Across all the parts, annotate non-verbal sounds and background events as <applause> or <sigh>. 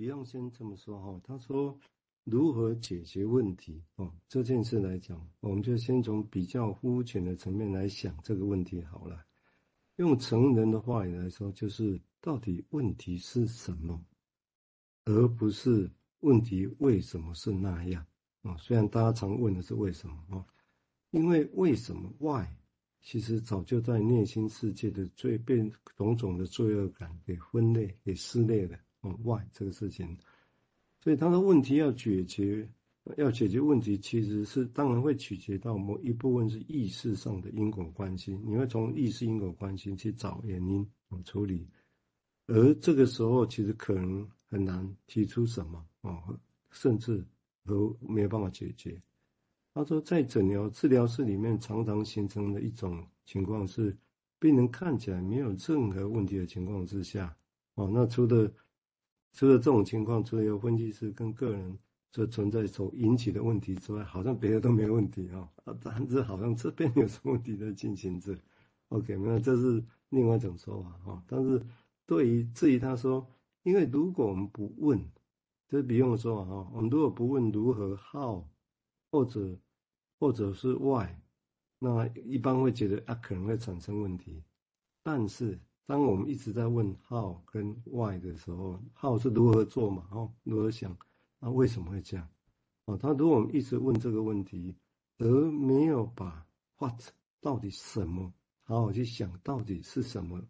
Beyond 先这么说哈，他说如何解决问题哦，这件事来讲，我们就先从比较肤浅的层面来想这个问题好了。用成人的话语来说，就是到底问题是什么，而不是问题为什么是那样啊？虽然大家常问的是为什么啊，因为为什么 Why，其实早就在内心世界的最被种种的罪恶感给分类、给撕裂了。嗯，Why 这个事情，所以他的问题要解决，要解决问题，其实是当然会取决到某一部分是意识上的因果关系，你会从意识因果关系去找原因，嗯，处理，而这个时候其实可能很难提出什么啊，甚至都没有办法解决。他说，在诊疗治疗室里面，常常形成的一种情况是，病人看起来没有任何问题的情况之下，哦，那除了除了这种情况，除了有分析师跟个人所存在所引起的问题之外，好像别的都没问题啊。啊，但是好像这边有什么问题在进行着。OK，那这是另外一种说法哈。但是对于至于他说，因为如果我们不问，这不用说哈。我们如果不问如何 how，或者或者是 why，那一般会觉得啊可能会产生问题，但是。当我们一直在问 how 跟 why 的时候，how 是如何做嘛？哦，如何想？那为什么会这样？哦，他如果我们一直问这个问题，而没有把 what 到底什么好好去想到底是什么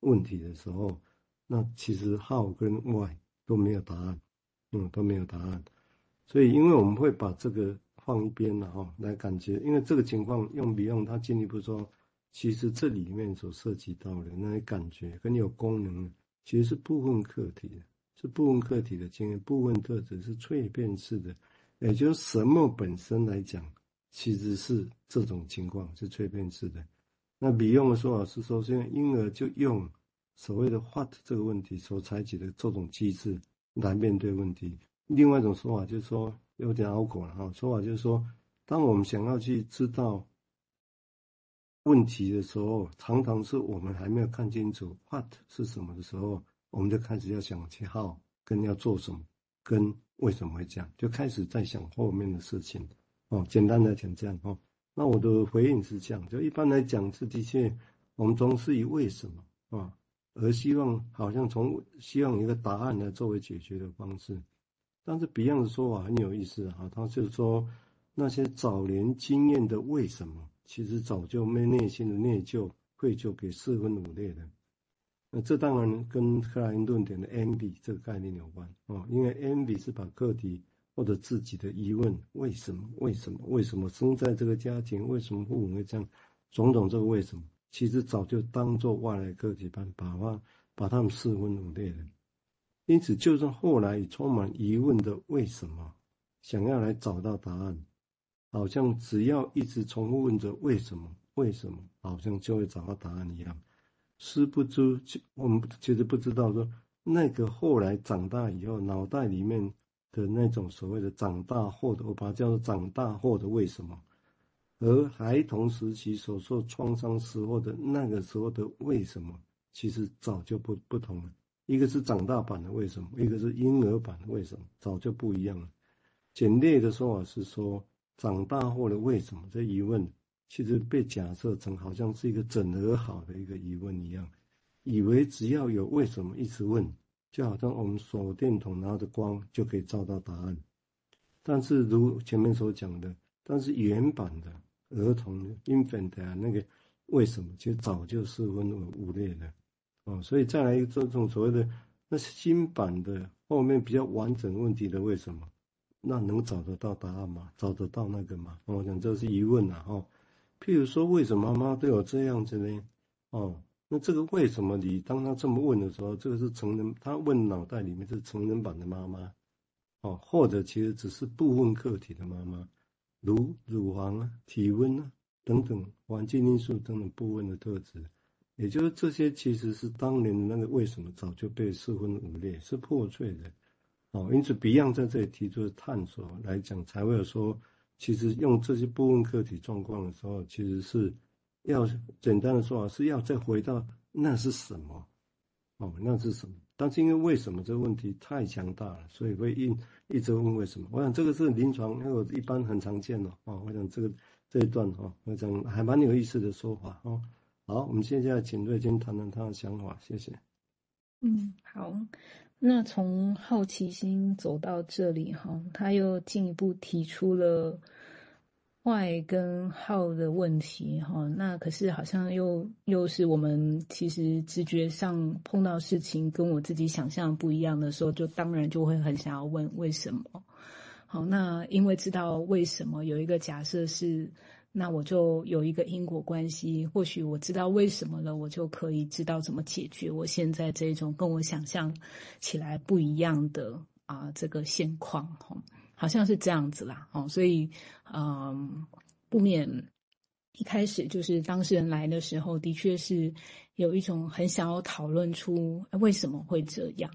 问题的时候，那其实 how 跟 why 都没有答案，嗯，都没有答案。所以，因为我们会把这个放一边了哈，来感觉，因为这个情况用不用他进一步说。其实这里面所涉及到的那些感觉跟有功能，其实是部分客体的，是部分客体的经验，部分特质是蜕变式的，也就是什么本身来讲，其实是这种情况是蜕变式的。那比用的说法是说，现在婴儿就用所谓的 what 这个问题所采取的这种机制来面对问题。另外一种说法就是说，有点拗口了哈，说法就是说，当我们想要去知道。问题的时候，常常是我们还没有看清楚 what 是什么的时候，我们就开始要想去 how 跟要做什么，跟为什么会这样，就开始在想后面的事情。哦，简单来讲这样哦。那我的回应是这样，就一般来讲是的确，我们总是以为什么啊，而希望好像从希望一个答案来作为解决的方式。但是 Beyond 的说法很有意思啊，他就是说那些早年经验的为什么。其实早就没内心的内疚、愧疚给四分五裂的。那这当然跟克莱因论点的 envy 这个概念有关啊，因为 envy 是把个体或者自己的疑问：为什么？为什么？为什么生在这个家庭？为什么父母会这样？种种这个为什么，其实早就当做外来个体般把它把他们四分五裂的。因此，就算后来充满疑问的为什么，想要来找到答案。好像只要一直重复问着为什么，为什么，好像就会找到答案一样。殊不知，我们其实不知道说，那个后来长大以后，脑袋里面的那种所谓的长大后的，我把它叫做长大后的为什么，而孩童时期所受创伤时候的那个时候的为什么，其实早就不不同了。一个是长大版的为什么，一个是婴儿版的为什么，早就不一样了。简略的说法是说。长大后的为什么这疑问，其实被假设成好像是一个整合好的一个疑问一样，以为只要有为什么一直问，就好像我们手电筒拿着光就可以照到答案。但是如前面所讲的，但是原版的儿童 infant 啊那个为什么，其实早就四分五裂了哦。所以再来一个这种所谓的那新版的后面比较完整问题的为什么？那能找得到答案吗？找得到那个吗？我想这是疑问啊！哦，譬如说，为什么妈妈对我这样子呢？哦，那这个为什么你当他这么问的时候，这个是成人，他问脑袋里面是成人版的妈妈，哦，或者其实只是部分客体的妈妈，如乳房啊、体温啊等等环境因素等等部分的特质，也就是这些其实是当年的那个为什么早就被四分五裂，是破碎的。哦，因此，Beyond 在这里提出的探索来讲，才会有说，其实用这些部分客体状况的时候，其实是要简单的说法，是要再回到那是什么？哦，那是什么？但是因为为什么这个问题太强大了，所以会一一直问为什么。我想这个是临床，因为我一般很常见的哦。我想这个这一段哈，我想还蛮有意思的说法哦。好，我们现在请瑞金谈谈他的想法，谢谢。嗯，好。那从好奇心走到这里哈，他又进一步提出了。外跟好的问题，哈，那可是好像又又是我们其实直觉上碰到事情跟我自己想象不一样的时候，就当然就会很想要问为什么。好，那因为知道为什么有一个假设是，那我就有一个因果关系，或许我知道为什么了，我就可以知道怎么解决我现在这种跟我想象起来不一样的啊这个现况，哈。好像是这样子啦，哦，所以，嗯，不免一开始就是当事人来的时候，的确是有一种很想要讨论出为什么会这样。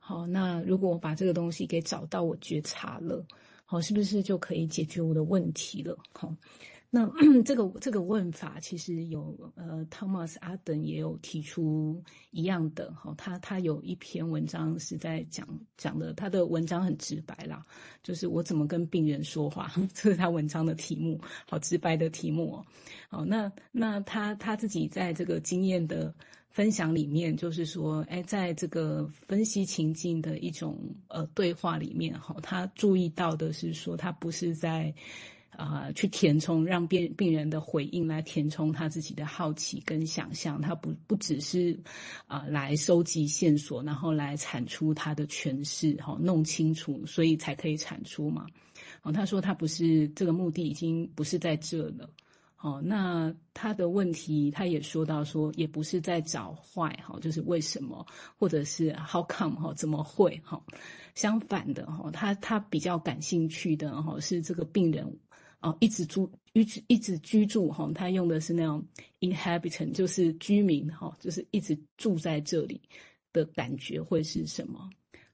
好，那如果我把这个东西给找到，我觉察了，好，是不是就可以解决我的问题了？好。那 <clears throat> 这个这个问法其实有呃，Thomas 阿登也有提出一样的哈，他他有一篇文章是在讲讲的，他的文章很直白啦，就是我怎么跟病人说话，<laughs> 这是他文章的题目，好直白的题目哦。好，那那他他自己在这个经验的分享里面，就是说，哎，在这个分析情境的一种呃对话里面哈，他注意到的是说，他不是在。啊、去填充，让病病人的回应来填充他自己的好奇跟想象，他不不只是啊、来收集线索，然后来产出他的诠释，哈，弄清楚，所以才可以产出嘛。哦，他说他不是这个目的，已经不是在这了。哦，那他的问题，他也说到说，也不是在找坏，哈，就是为什么，或者是 how come，哈，怎么会，哈，相反的，哈，他他比较感兴趣的，哈，是这个病人。哦，一直住，一直一直居住哈，他用的是那种 inhabitant，就是居民哈，就是一直住在这里的感觉会是什么？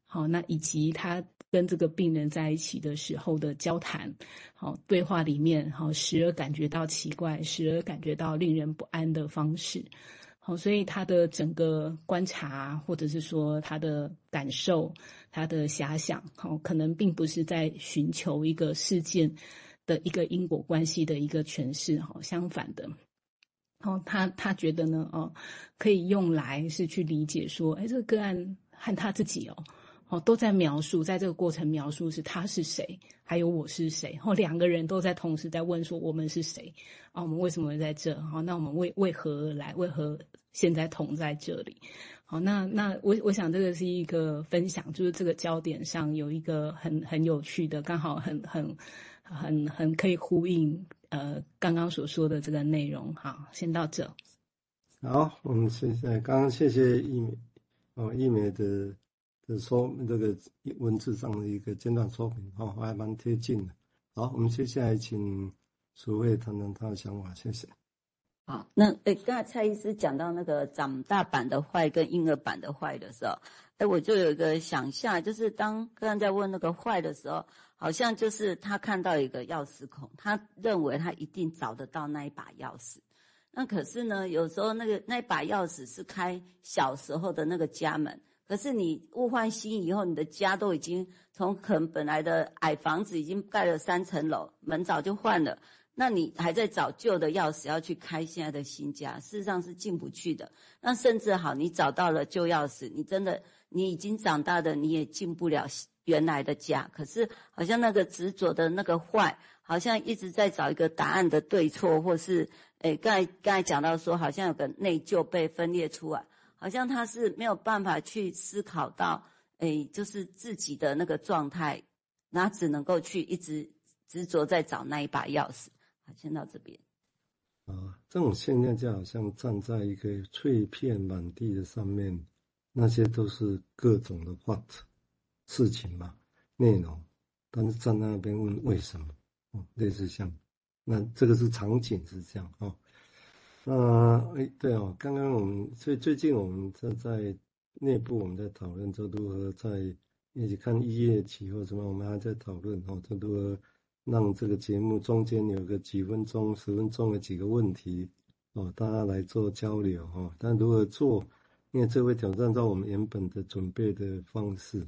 好，那以及他跟这个病人在一起的时候的交谈，好，对话里面，好，时而感觉到奇怪，时而感觉到令人不安的方式，好，所以他的整个观察，或者是说他的感受，他的遐想，好，可能并不是在寻求一个事件。的一个因果关系的一个诠释，哈，相反的，哦，他他觉得呢，哦，可以用来是去理解说，哎，这个个案和他自己哦，哦，都在描述，在这个过程描述是他是谁，还有我是谁，哦，两个人都在同时在问说我们是谁，啊，我们为什么会在这？好，那我们为为何而来？为何现在同在这里？好，那那我我想这个是一个分享，就是这个焦点上有一个很很有趣的，刚好很很。很很可以呼应呃刚刚所说的这个内容，好，先到这。好，我们现在刚刚谢谢一美哦，一美的的说这个文字上的一个简短说明，哦，还蛮贴近的。好，我们接下来请苏慧谈谈他的想法，谢谢。好，那诶，刚才蔡医师讲到那个长大版的坏跟婴儿版的坏的时候，诶，我就有一个想象，就是当刚刚在问那个坏的时候。好像就是他看到一个钥匙孔，他认为他一定找得到那一把钥匙。那可是呢，有时候那个那把钥匙是开小时候的那个家门，可是你物换星移以后，你的家都已经从可能本来的矮房子已经盖了三层楼，门早就换了，那你还在找旧的钥匙要去开现在的新家，事实上是进不去的。那甚至好，你找到了旧钥匙，你真的你已经长大的你也进不了。原来的家，可是好像那个执着的那个坏，好像一直在找一个答案的对错，或是诶，刚才刚才讲到说，好像有个内疚被分裂出来，好像他是没有办法去思考到，诶，就是自己的那个状态，那只能够去一直执着在找那一把钥匙。好，先到这边。啊，这种现象就好像站在一个碎片满地的上面，那些都是各种的 what。事情嘛，内容，但是站在那边问为什么，哦，类似像，那这个是场景是这样哦，那哎对哦，刚刚我们最最近我们在在内部我们在讨论这如何在一起看一夜期或什么，我们还在讨论哦，这如何让这个节目中间有个几分钟、十分钟的几个问题哦，大家来做交流哦，但如何做？因为这会挑战到我们原本的准备的方式。